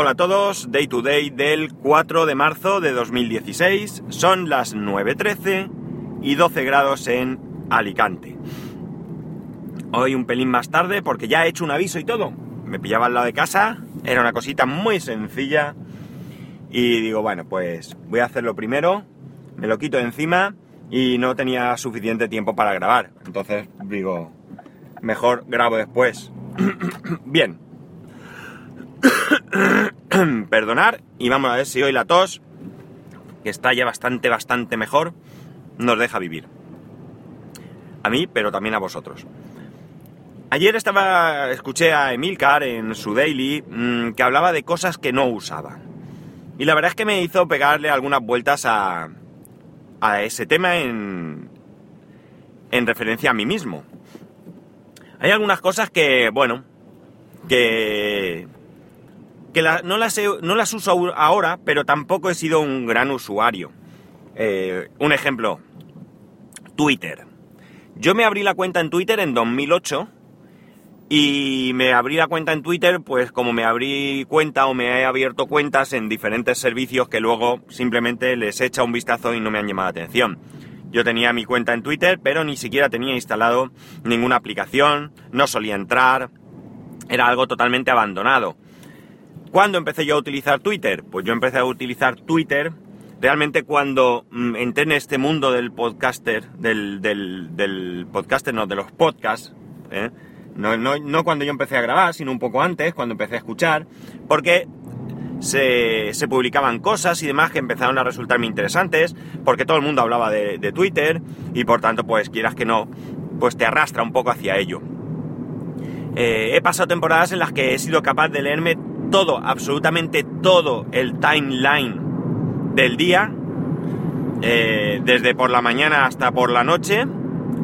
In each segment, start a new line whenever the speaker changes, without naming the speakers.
Hola a todos, Day to Day del 4 de marzo de 2016. Son las 9.13 y 12 grados en Alicante. Hoy un pelín más tarde porque ya he hecho un aviso y todo. Me pillaba al lado de casa, era una cosita muy sencilla y digo, bueno, pues voy a hacerlo primero, me lo quito encima y no tenía suficiente tiempo para grabar. Entonces digo, mejor grabo después. Bien. Perdonar y vamos a ver si hoy la tos, que está ya bastante, bastante mejor, nos deja vivir. A mí, pero también a vosotros. Ayer estaba, escuché a Emilcar en su daily mmm, que hablaba de cosas que no usaba. Y la verdad es que me hizo pegarle algunas vueltas a, a ese tema en, en referencia a mí mismo. Hay algunas cosas que, bueno, que, no las uso ahora, pero tampoco he sido un gran usuario. Eh, un ejemplo, Twitter. Yo me abrí la cuenta en Twitter en 2008 y me abrí la cuenta en Twitter, pues como me abrí cuenta o me he abierto cuentas en diferentes servicios que luego simplemente les echa un vistazo y no me han llamado la atención. Yo tenía mi cuenta en Twitter, pero ni siquiera tenía instalado ninguna aplicación, no solía entrar, era algo totalmente abandonado. ¿Cuándo empecé yo a utilizar Twitter? Pues yo empecé a utilizar Twitter realmente cuando mm, entré en este mundo del podcaster, del, del, podcaster, no, de los podcasts, ¿eh? No, no, no, cuando yo empecé a grabar, sino un poco antes, cuando empecé a escuchar, porque se, se, publicaban cosas y demás que empezaron a resultarme interesantes, porque todo el mundo hablaba de, de, Twitter y por tanto, pues quieras que no, pues te arrastra un poco hacia ello. Eh, he pasado temporadas en las que he sido capaz de leerme todo, absolutamente todo el timeline del día, eh, desde por la mañana hasta por la noche,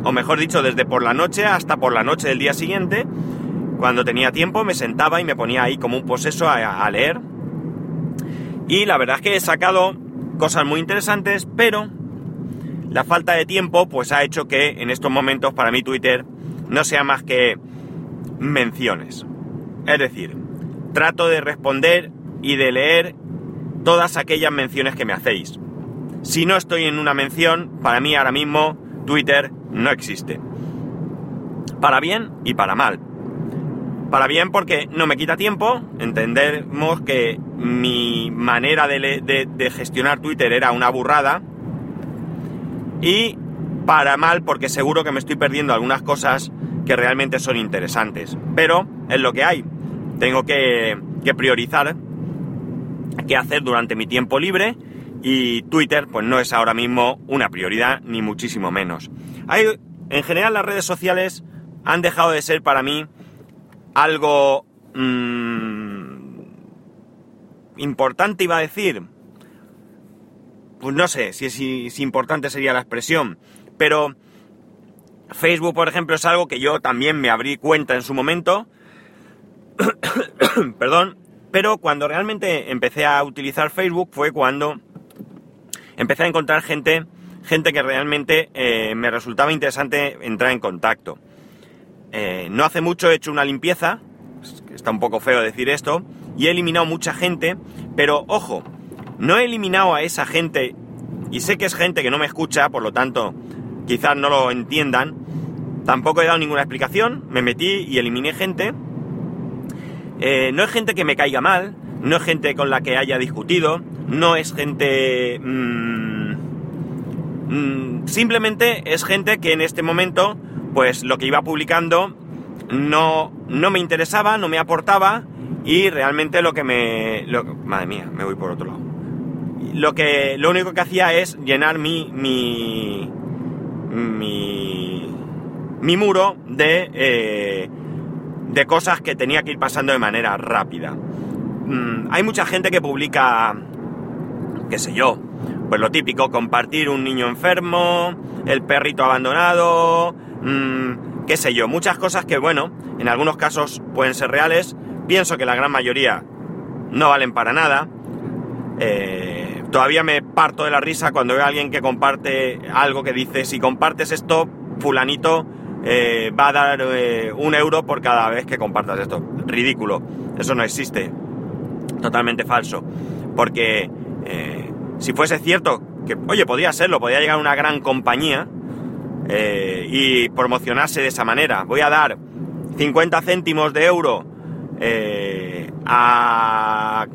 o mejor dicho, desde por la noche hasta por la noche del día siguiente. Cuando tenía tiempo me sentaba y me ponía ahí como un poseso a, a leer. Y la verdad es que he sacado cosas muy interesantes, pero la falta de tiempo pues ha hecho que en estos momentos para mí Twitter no sea más que menciones. Es decir, trato de responder y de leer todas aquellas menciones que me hacéis. Si no estoy en una mención, para mí ahora mismo Twitter no existe. Para bien y para mal. Para bien porque no me quita tiempo, entendemos que mi manera de, de, gestionar Twitter era una burrada. Y para mal porque seguro que me estoy perdiendo algunas cosas que realmente son interesantes. Pero es lo que hay. Tengo que, priorizar qué hacer durante mi tiempo libre y Twitter pues no es ahora mismo una prioridad ni muchísimo menos. Hay, en general las redes sociales han dejado de ser para mí algo mmm, importante iba a decir. Pues no sé si, si, si importante sería la expresión, pero Facebook, por ejemplo, es algo que yo también me abrí cuenta en su momento. Perdón. Pero cuando realmente empecé a utilizar Facebook fue cuando empecé a encontrar gente, gente que realmente eh, me resultaba interesante entrar en contacto. Eh, no hace mucho he hecho una limpieza, está un poco feo decir esto, y he eliminado mucha gente, pero ojo, no he eliminado a esa gente, y sé que es gente que no me escucha, por lo tanto, quizás no lo entiendan, tampoco he dado ninguna explicación, me metí y eliminé gente. Eh, no es gente que me caiga mal, no es gente con la que haya discutido, no es gente... Mmm, simplemente es gente que en este momento, pues lo que iba publicando no, no me interesaba, no me aportaba y realmente lo que me... Lo, madre mía, me voy por otro lado. Lo, que, lo único que hacía es llenar mi... mi, mi, mi muro de, eh, de cosas que tenía que ir pasando de manera rápida. Mm, hay mucha gente que publica qué sé yo, pues lo típico, compartir un niño enfermo, el perrito abandonado, mmm, qué sé yo, muchas cosas que, bueno, en algunos casos pueden ser reales, pienso que la gran mayoría no valen para nada. Eh, todavía me parto de la risa cuando veo a alguien que comparte algo que dice, si compartes esto, fulanito eh, va a dar eh, un euro por cada vez que compartas esto. Ridículo, eso no existe. Totalmente falso. Porque eh, si fuese cierto que, oye, podría serlo, podría llegar una gran compañía y promocionarse de esa manera. Voy a dar 50 céntimos de euro a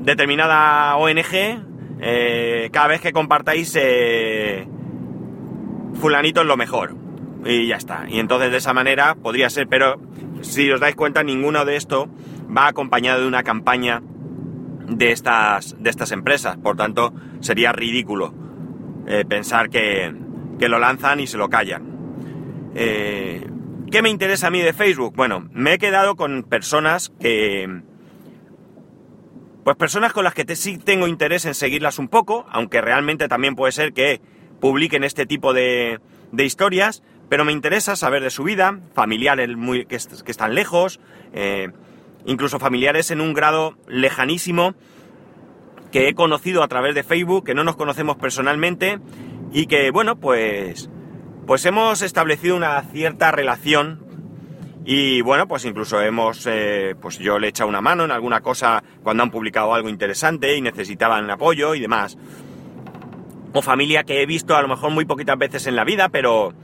determinada ONG cada vez que compartáis fulanito es lo mejor. Y ya está. Y entonces de esa manera podría ser, pero si os dais cuenta, ninguno de esto va acompañado de una campaña de estas, de estas empresas. Por tanto, sería ridículo eh, pensar que, que, lo lanzan y se lo callan. Eh, ¿Qué me interesa a mí de Facebook? Bueno, me he quedado con personas que... Pues personas con las que sí tengo interés en seguirlas un poco, aunque realmente también puede ser que publiquen este tipo de, de historias, pero me interesa saber de su vida, familiares muy, que, están lejos, eh, incluso familiares en un grado lejanísimo que he conocido a través de Facebook, que no nos conocemos personalmente y que, bueno, pues, pues hemos establecido una cierta relación y, bueno, pues incluso hemos, eh, pues yo le he echado una mano en alguna cosa cuando han publicado algo interesante y necesitaban apoyo y demás. O familia que he visto a lo mejor muy poquitas veces en la vida, pero,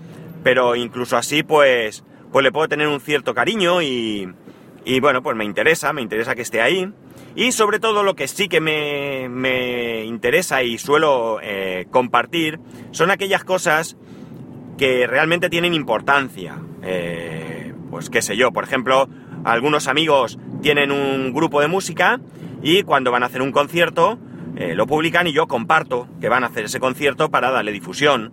pero incluso así, pues, pues le puedo tener un cierto cariño y, y bueno, pues me interesa, me interesa que esté ahí. Y sobre todo lo que sí que me, interesa y suelo eh, compartir son aquellas cosas que realmente tienen importancia. Eh, pues qué sé yo, por ejemplo, algunos amigos tienen un grupo de música y cuando van a hacer un concierto eh, lo publican y yo comparto que van a hacer ese concierto para darle difusión.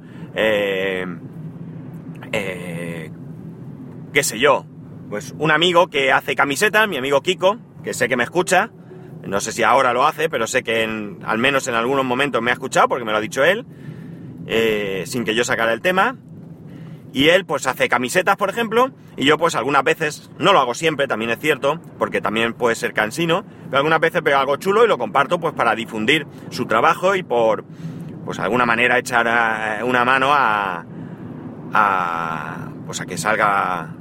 Qué sé yo, pues un amigo que hace camisetas, mi amigo Kiko, que sé que me escucha, no sé si ahora lo hace, pero sé que al menos en algunos momentos me ha escuchado porque me lo ha dicho él, eh, sin que yo sacara el tema. Y él pues hace camisetas, por ejemplo, y yo pues algunas veces, no lo hago siempre, también es cierto, porque también puede ser cansino, pero algunas veces veo algo chulo y lo comparto pues para difundir su trabajo y por, pues alguna manera echar eh, una mano a, a pues a que salga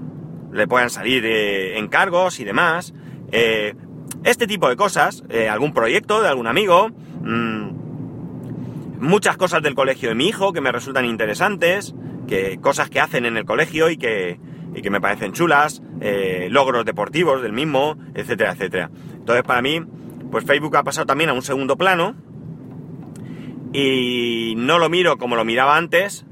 le puedan salir eh, encargos y demás. Eh, este tipo de cosas, eh, algún proyecto de algún amigo, mm, muchas cosas del colegio de mi hijo que me resultan interesantes, que, cosas que hacen en el colegio y que, y que me parecen chulas, logros deportivos del mismo, etcétera, etcétera. Entonces para mí, pues Facebook ha pasado también a un segundo plano y no lo miro como lo miraba antes,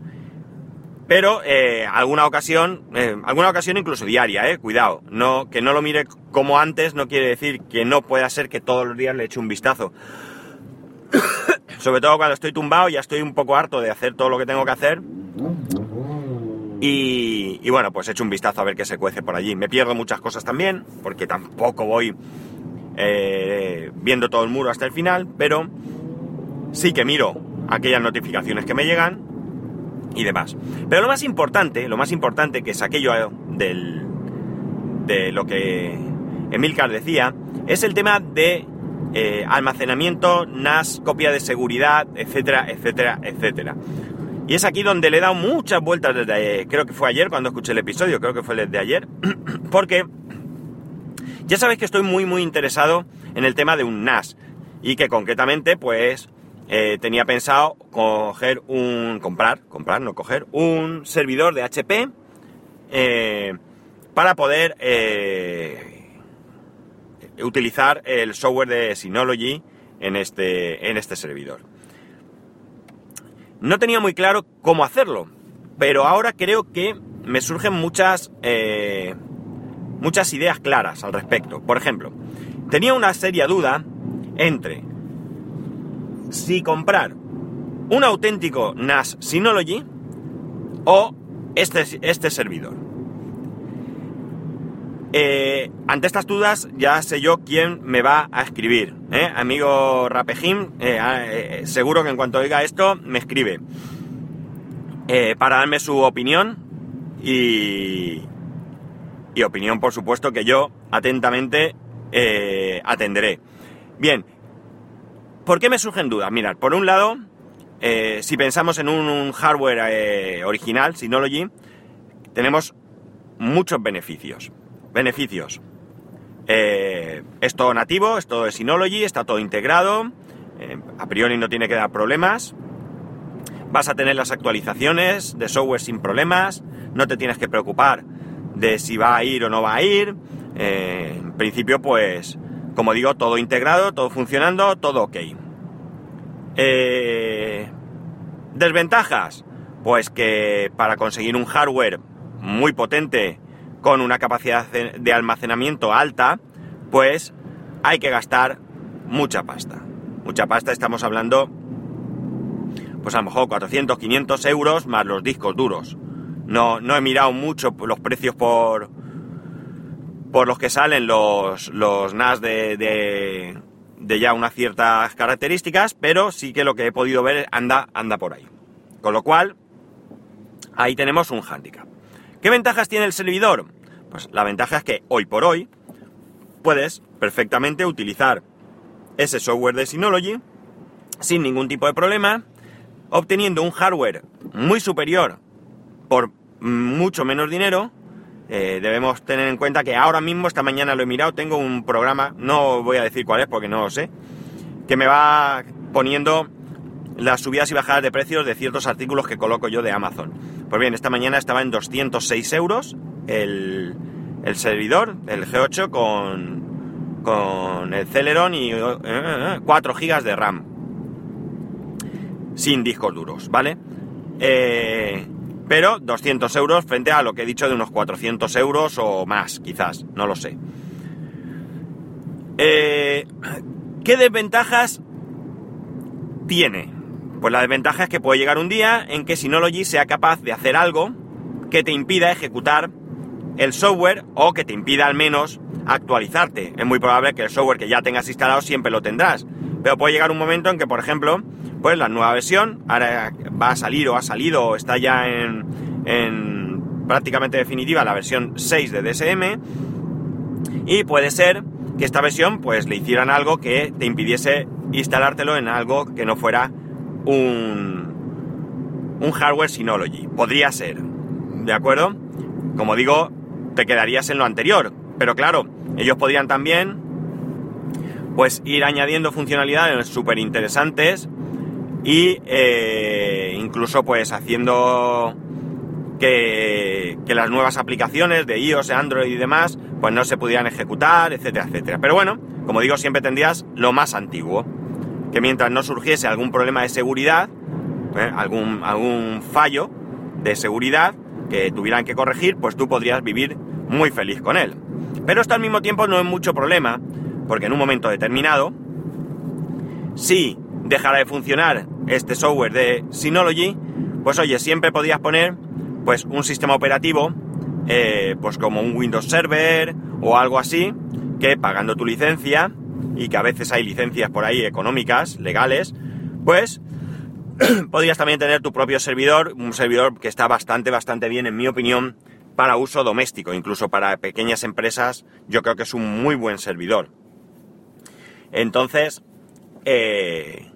pero eh, alguna ocasión, eh, alguna ocasión incluso diaria, eh, cuidado, que no lo mire como antes no quiere decir que no pueda ser que todos los días le eche un vistazo. Sobre todo cuando estoy tumbado, ya estoy un poco harto de hacer todo lo que tengo que hacer. Y, bueno, pues echo un vistazo a ver qué se cuece por allí. Me pierdo muchas cosas también, porque tampoco voy viendo todo el muro hasta el final, pero sí que miro aquellas notificaciones que me llegan y demás. Pero lo más importante, lo más importante que saqué yo del, de lo que Emilcar decía, es el tema de eh, almacenamiento, NAS, copia de seguridad, etcétera, etcétera, etcétera. Y es aquí donde le he dado muchas vueltas desde, creo que fue ayer cuando escuché el episodio, creo que fue desde ayer, porque ya sabéis que estoy muy muy interesado en el tema de un NAS y que concretamente pues eh, tenía pensado coger un. comprar, comprar, no coger, un servidor de HP eh, para poder eh, utilizar el software de Synology en este, en este servidor. No tenía muy claro cómo hacerlo, pero ahora creo que me surgen muchas, muchas ideas claras al respecto. Por ejemplo, tenía una seria duda entre si comprar un auténtico NAS Synology o este, este servidor. Eh, ante estas dudas ya sé yo quién me va a escribir. ¿eh? Amigo Rapejim, eh, seguro que en cuanto oiga esto me escribe para darme su opinión y, y opinión por supuesto que yo atentamente atenderé. Bien, ¿Por qué me surgen dudas? Mirad, por un lado, eh, si pensamos en un, hardware eh, original, Synology, tenemos muchos beneficios. Beneficios. Eh, es todo nativo, es todo de Synology, está todo integrado, a priori no tiene que dar problemas. Vas a tener las actualizaciones de software sin problemas, no te tienes que preocupar de si va a ir o no va a ir. En principio, pues, como digo, todo integrado, todo funcionando, todo ok. desventajas, pues que para conseguir un hardware muy potente con una capacidad de almacenamiento alta, pues hay que gastar mucha pasta. Mucha pasta, estamos hablando, pues a lo mejor 400, 500 euros más los discos duros. No, no he mirado mucho los precios por, por los que salen los, los NAS de, de, ya unas ciertas características, pero sí que lo que he podido ver anda, anda por ahí. Con lo cual, ahí tenemos un hándicap. ¿Qué ventajas tiene el servidor? Pues la ventaja es que hoy por hoy puedes perfectamente utilizar ese software de Synology sin ningún tipo de problema, obteniendo un hardware muy superior por mucho menos dinero. Eh, debemos tener en cuenta que ahora mismo, esta mañana lo he mirado, tengo un programa, no voy a decir cuál es porque no lo sé, que me va poniendo las subidas y bajadas de precios de ciertos artículos que coloco yo de Amazon. Pues bien, esta mañana estaba en 206 euros el, el servidor, el G8 con, con el Celeron y 4 eh, GB de RAM. Sin discos duros, ¿vale? Eh, pero 200 euros frente a lo que he dicho de unos 400 euros o más, quizás, no lo sé. Eh, ¿Qué desventajas tiene? Pues la desventaja es que puede llegar un día en que Synology sea capaz de hacer algo que te impida ejecutar el software o que te impida al menos actualizarte. Es muy probable que el software que ya tengas instalado siempre lo tendrás. Pero puede llegar un momento en que, por ejemplo, pues la nueva versión ahora va a salir o ha salido o está ya en, en prácticamente definitiva la versión 6 de DSM y puede ser que esta versión pues le hicieran algo que te impidiese instalártelo en algo que no fuera un, un hardware Synology. Podría ser, ¿de acuerdo? Como digo, te quedarías en lo anterior. Pero claro, ellos podrían también pues ir añadiendo funcionalidades súper interesantes y eh, incluso pues haciendo que, que, las nuevas aplicaciones de iOS, Android y demás pues no se pudieran ejecutar, etcétera, etcétera. Pero bueno, como digo, siempre tendrías lo más antiguo que mientras no surgiese algún problema de seguridad, ¿eh? algún, algún fallo de seguridad que tuvieran que corregir, pues tú podrías vivir muy feliz con él. Pero esto al mismo tiempo no es mucho problema, porque en un momento determinado, si dejara de funcionar este software de Synology, pues oye, siempre podrías poner pues un sistema operativo, eh, pues como un Windows Server o algo así, que pagando tu licencia, y que a veces hay licencias por ahí económicas, legales, pues podrías también tener tu propio servidor, un servidor que está bastante, bastante bien, en mi opinión, para uso doméstico, incluso para pequeñas empresas, yo creo que es un muy buen servidor. Entonces, eh,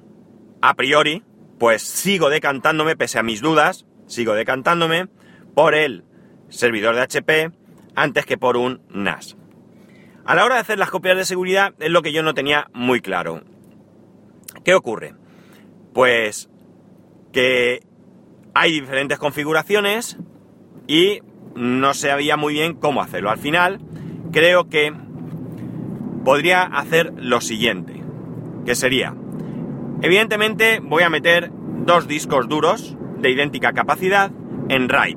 a priori, pues sigo decantándome, pese a mis dudas, sigo decantándome por el servidor de HP antes que por un NAS. A la hora de hacer las copias de seguridad es lo que yo no tenía muy claro. ¿Qué ocurre? Pues que hay diferentes configuraciones y no sabía muy bien cómo hacerlo. Al final creo que podría hacer lo siguiente, que sería, evidentemente voy a meter dos discos duros de idéntica capacidad en RAID.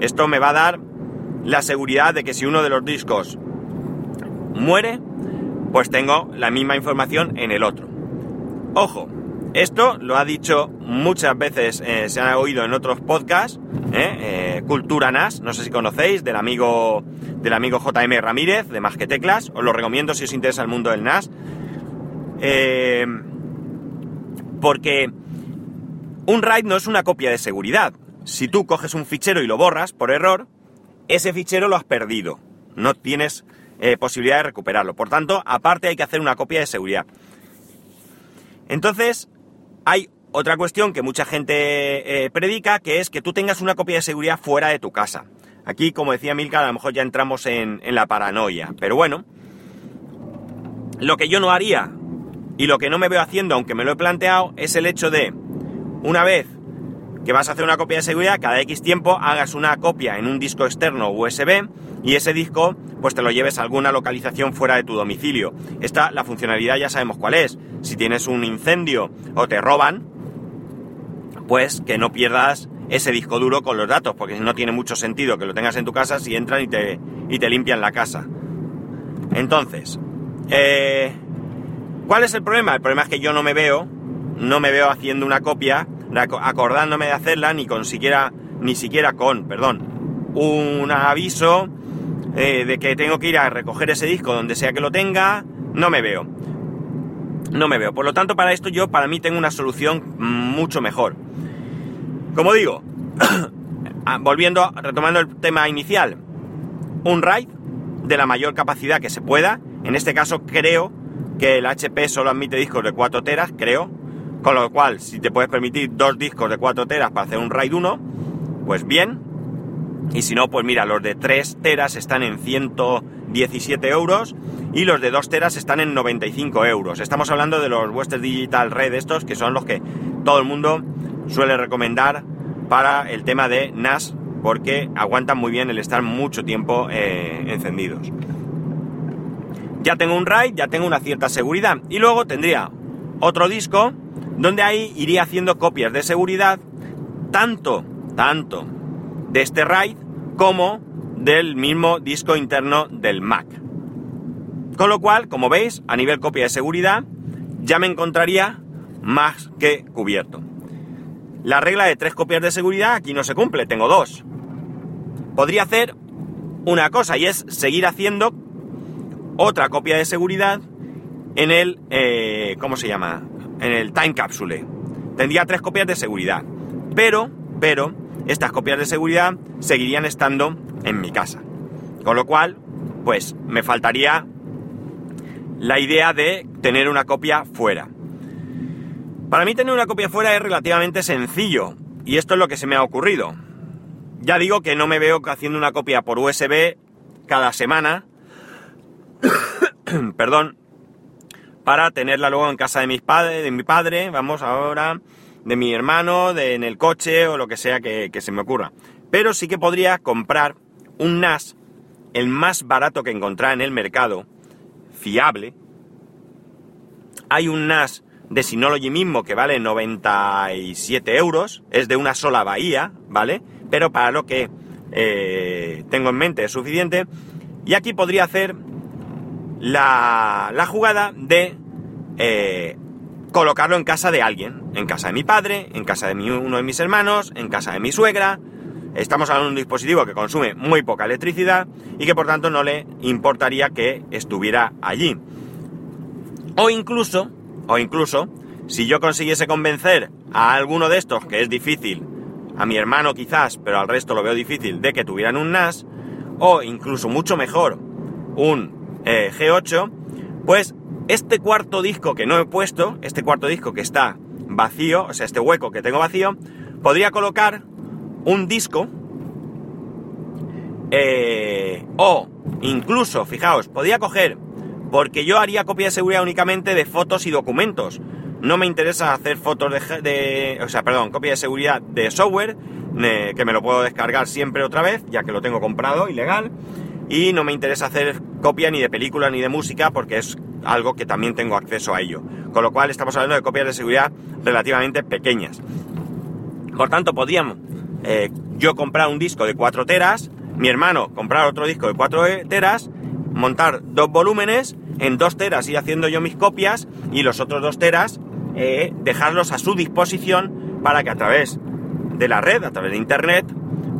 Esto me va a dar la seguridad de que si uno de los discos muere, pues tengo la misma información en el otro. Ojo, esto lo ha dicho muchas veces, eh, se ha oído en otros podcasts, eh, eh, Cultura NAS, no sé si conocéis, del amigo, del amigo JM Ramírez, de Más que Teclas, os lo recomiendo si os interesa el mundo del NAS. Porque un RAID no es una copia de seguridad. Si tú coges un fichero y lo borras por error, ese fichero lo has perdido. No tienes eh, posibilidad de recuperarlo. Por tanto, aparte hay que hacer una copia de seguridad. Entonces, hay otra cuestión que mucha gente eh, predica, que es que tú tengas una copia de seguridad fuera de tu casa. Aquí, como decía Milka, a lo mejor ya entramos en, la paranoia. Pero bueno, Lo que yo no haría y lo que no me veo haciendo, aunque me lo he planteado, es el hecho de, una vez que vas a hacer una copia de seguridad, cada X tiempo hagas una copia en un disco externo USB y ese disco pues te lo lleves a alguna localización fuera de tu domicilio. Esta, la funcionalidad ya sabemos cuál es. Si tienes un incendio o te roban, pues que no pierdas ese disco duro con los datos, porque no tiene mucho sentido que lo tengas en tu casa si entran y te, y te limpian la casa. Entonces, eh, ¿cuál es el problema? El problema es que yo no me veo, no me veo haciendo una copia, acordándome de hacerla, ni con siquiera, ni siquiera con, perdón, un aviso eh, de que tengo que ir a recoger ese disco donde sea que lo tenga, no me veo. No me veo. Por lo tanto, para esto yo, para mí, tengo una solución mucho mejor. Como digo, ah, volviendo, retomando el tema inicial, un RAID de la mayor capacidad que se pueda. En este caso creo que el HP solo admite discos de 4 teras, creo. Con lo cual, si te puedes permitir dos discos de 4 teras para hacer un RAID 1, pues bien. Y si no, pues mira, los de 3 teras están en 117 euros y los de 2 teras están en 95 euros. Estamos hablando de los Western Digital Red estos, que son los que todo el mundo suele recomendar para el tema de NAS porque aguantan muy bien el estar mucho tiempo eh, encendidos. Ya tengo un RAID, ya tengo una cierta seguridad y luego tendría otro disco donde ahí iría haciendo copias de seguridad tanto, tanto de este RAID como del mismo disco interno del Mac. Con lo cual, como veis, a nivel copia de seguridad, ya me encontraría más que cubierto. La regla de tres copias de seguridad aquí no se cumple, tengo dos. Podría hacer una cosa y es seguir haciendo otra copia de seguridad en el, eh, ¿cómo se llama? En el time capsule. Tendría tres copias de seguridad. Pero, pero, estas copias de seguridad seguirían estando en mi casa. Con lo cual, pues me faltaría la idea de tener una copia fuera. Para mí tener una copia fuera es relativamente sencillo, y esto es lo que se me ha ocurrido. Ya digo que no me veo haciendo una copia por USB cada semana, perdón, para tenerla luego en casa de mis padres, de mi padre, vamos ahora, de mi hermano, de, en el coche o lo que sea que, se me ocurra. Pero sí que podría comprar un NAS, el más barato que encontrar en el mercado, fiable. Hay un NAS de Synology mismo que vale 97 euros, es de una sola bahía, ¿vale? Pero para lo que eh, tengo en mente es suficiente. Y aquí podría hacer la, la jugada de eh, colocarlo en casa de alguien, en casa de mi padre, en casa de uno de mis hermanos, en casa de mi suegra. Estamos hablando de un dispositivo que consume muy poca electricidad y que por tanto no le importaría que estuviera allí. O incluso o incluso, si yo consiguiese convencer a alguno de estos, que es difícil, a mi hermano quizás, pero al resto lo veo difícil, de que tuvieran un NAS, o incluso mucho mejor, un eh, G8, pues este cuarto disco que no he puesto, este cuarto disco que está vacío, o sea, este hueco que tengo vacío, podría colocar un disco, eh, o incluso, fijaos, podría coger porque yo haría copia de seguridad únicamente de fotos y documentos. No me interesa hacer fotos de, o sea, perdón, copia de seguridad de software, que me lo puedo descargar siempre otra vez, ya que lo tengo comprado, ilegal. Y no me interesa hacer copia ni de película ni de música, porque es algo que también tengo acceso a ello. Con lo cual estamos hablando de copias de seguridad relativamente pequeñas. Por tanto, podríamos eh, yo comprar un disco de 4 teras, mi hermano comprar otro disco de 4 teras, montar dos volúmenes en dos teras ir haciendo yo mis copias y los otros dos teras eh, dejarlos a su disposición para que a través de la red, a través de internet,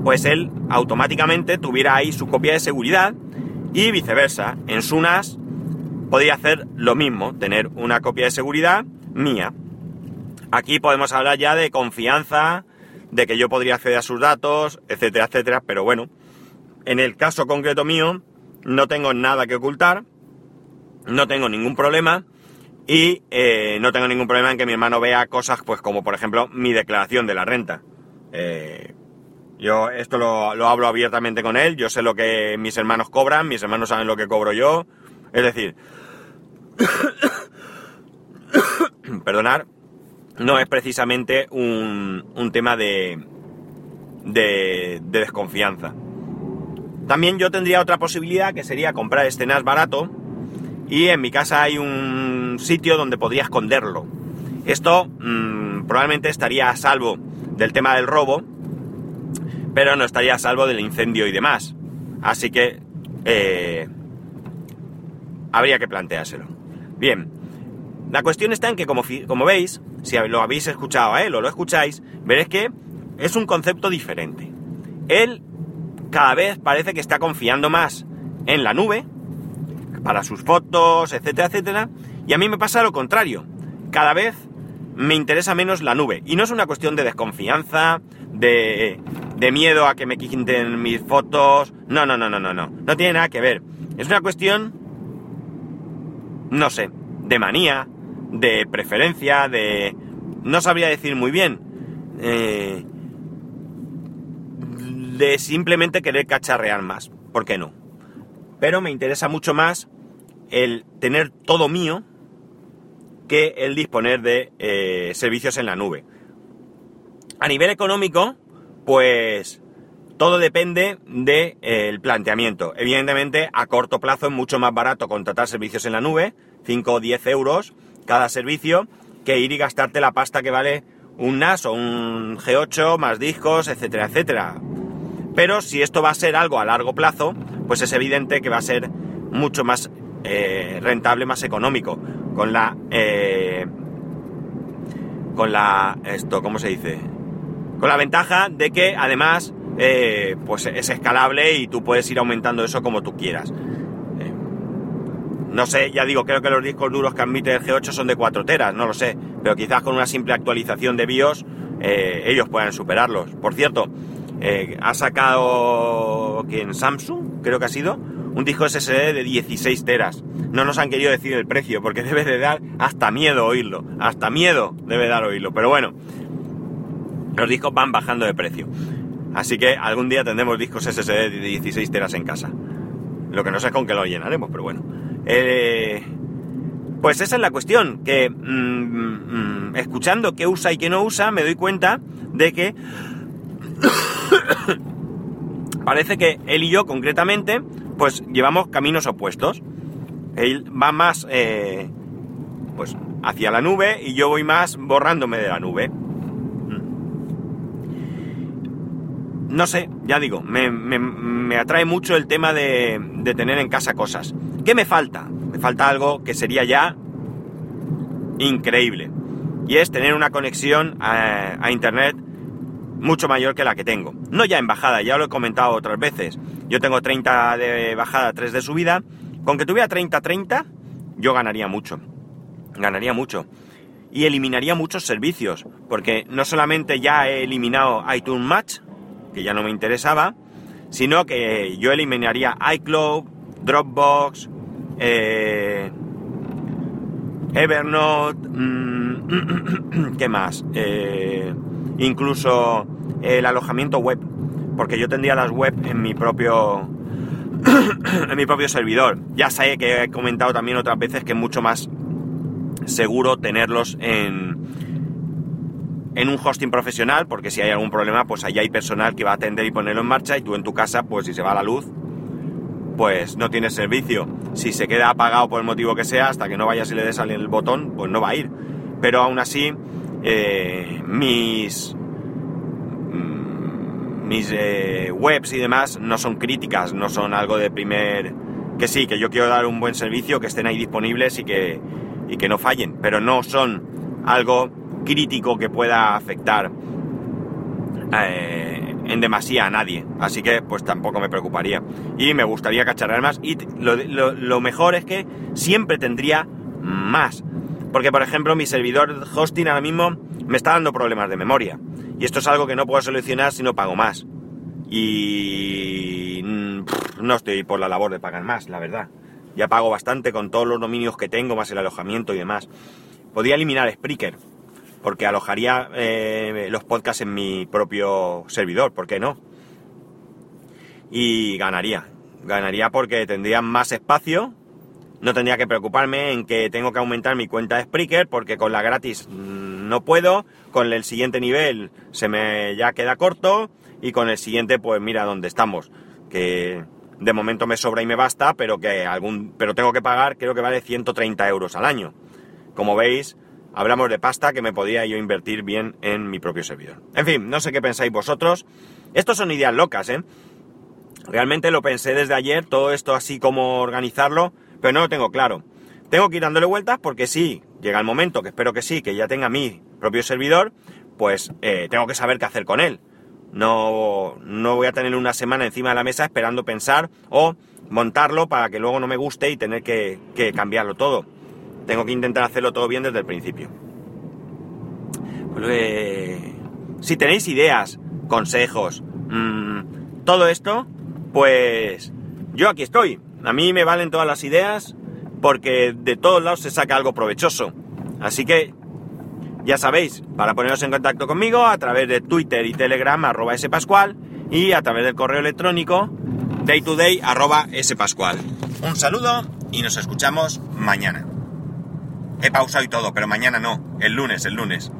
pues él automáticamente tuviera ahí su copia de seguridad y viceversa. En su NAS podría hacer lo mismo, tener una copia de seguridad mía. Aquí podemos hablar ya de confianza, de que yo podría acceder a sus datos, etcétera, etcétera, pero bueno, en el caso concreto mío no tengo nada que ocultar, no tengo ningún problema y eh, no tengo ningún problema en que mi hermano vea cosas, pues como por ejemplo mi declaración de la renta. Eh, yo esto lo, lo, hablo abiertamente con él, yo sé lo que mis hermanos cobran, mis hermanos saben lo que cobro yo, es decir, perdonar, no es precisamente un, un tema de, de, de desconfianza. También yo tendría otra posibilidad que sería comprar este NAS barato y en mi casa hay un sitio donde podría esconderlo. Esto mmm, probablemente estaría a salvo del tema del robo, pero no estaría a salvo del incendio y demás. Así que eh, habría que planteárselo. Bien, la cuestión está en que, como, como veis, si lo habéis escuchado a él o lo escucháis, veréis que es un concepto diferente. Él cada vez parece que está confiando más en la nube, para sus fotos, etcétera, etcétera, y a mí me pasa lo contrario. Cada vez me interesa menos la nube. Y no es una cuestión de desconfianza, de, de miedo a que me quiten mis fotos. No, no, no, no, no, no. No tiene nada que ver. Es una cuestión, no sé, de manía, de preferencia, de... No sabría decir muy bien. Eh, de simplemente querer cacharrear más. ¿Por qué no? Pero me interesa mucho más el tener todo mío que el disponer de eh, servicios en la nube. A nivel económico, pues todo depende del de, eh, planteamiento. Evidentemente, a corto plazo es mucho más barato contratar servicios en la nube, 5 o 10 euros cada servicio, que ir y gastarte la pasta que vale un NAS o un G8 más discos, etcétera, etcétera. Pero si esto va a ser algo a largo plazo, pues es evidente que va a ser mucho más eh, rentable, más económico. Con la. Eh, con la. Esto, ¿cómo se dice? Con la ventaja de que además. Eh, pues es escalable y tú puedes ir aumentando eso como tú quieras. Eh, no sé, ya digo, creo que los discos duros que admite el G8 son de 4 teras, no lo sé. Pero quizás con una simple actualización de BIOS ellos puedan superarlos. Por cierto, eh, ha sacado quien Samsung, creo que ha sido, un disco SSD de 16 teras. No nos han querido decir el precio porque debe de dar hasta miedo oírlo, hasta miedo debe dar oírlo. Pero bueno, los discos van bajando de precio. Así que algún día tendremos discos SSD de 16 teras en casa. Lo que no sé con qué lo llenaremos, pero bueno. Eh, pues esa es la cuestión, que mmm, mmm, escuchando qué usa y qué no usa, me doy cuenta de que Parece que él y yo concretamente, pues llevamos caminos opuestos. Él va más, eh, pues, hacia la nube y yo voy más borrándome de la nube. Mm. No sé, ya digo, me, me, me atrae mucho el tema de, de, tener en casa cosas. ¿Qué me falta? Me falta algo que sería ya increíble. Y es tener una conexión a, a Internet mucho mayor que la que tengo. No ya en bajada, ya lo he comentado otras veces. Yo tengo 30 de bajada, 3 de subida. Con que tuviera 30-30, yo ganaría mucho. Ganaría mucho. Y eliminaría muchos servicios, porque no solamente ya he eliminado iTunes Match, que ya no me interesaba, sino que yo eliminaría iCloud, Dropbox, eh, Evernote, mmm, ¿qué más? Eh, incluso el alojamiento web, porque yo tendría las web en mi propio en mi propio servidor. Ya sé que he comentado también otras veces que es mucho más seguro tenerlos en en un hosting profesional, porque si hay algún problema, pues allá hay personal que va a atender y ponerlo en marcha y tú en tu casa, pues si se va la luz, pues no tienes servicio. Si se queda apagado por el motivo que sea, hasta que no vayas y le des al el botón, pues no va a ir. Pero aún así, eh, mis mm, mis eh, webs y demás no son críticas, no son algo de primer... Que sí, que yo quiero dar un buen servicio, que estén ahí disponibles y que, y que no fallen, pero no son algo crítico que pueda afectar eh, en demasía a nadie. Así que pues tampoco me preocuparía. Y me gustaría cacharrar más. Y lo, mejor es que siempre tendría más. Porque, por ejemplo, mi servidor hosting ahora mismo me está dando problemas de memoria. Y esto es algo que no puedo solucionar si no pago más. Y pff, no estoy por la labor de pagar más, la verdad. Ya pago bastante con todos los dominios que tengo, más el alojamiento y demás. Podría eliminar Spreaker, porque alojaría eh, los podcasts en mi propio servidor, ¿por qué no? Y ganaría. Ganaría porque tendría más espacio no tendría que preocuparme en que tengo que aumentar mi cuenta de Spreaker porque con la gratis mm, no puedo, con el siguiente nivel se me ya queda corto y con el siguiente pues mira dónde estamos, que de momento me sobra y me basta, pero que algún pero tengo que pagar, creo que vale 130 euros al año. Como veis, hablamos de pasta que me podía yo invertir bien en mi propio servidor. En fin, no sé qué pensáis vosotros. Estos son ideas locas, ¿eh? Realmente lo pensé desde ayer, todo esto así como organizarlo, pero no lo tengo claro. Tengo que ir dándole vueltas porque sí, llega el momento, que espero que sí, que ya tenga mi propio servidor, pues eh, tengo que saber qué hacer con él. No, no voy a tener una semana encima de la mesa esperando pensar o montarlo para que luego no me guste y tener que, cambiarlo todo. Tengo que intentar hacerlo todo bien desde el principio. Pues, eh, si tenéis ideas, consejos, mmm, todo esto, pues yo aquí estoy. A mí me valen todas las ideas porque de todos lados se saca algo provechoso. Así que ya sabéis, para poneros en contacto conmigo a través de Twitter y Telegram arroba spascual y a través del correo electrónico daytoday arroba spascual. Un saludo y nos escuchamos mañana. He pausado y todo, pero mañana no, el lunes, el lunes.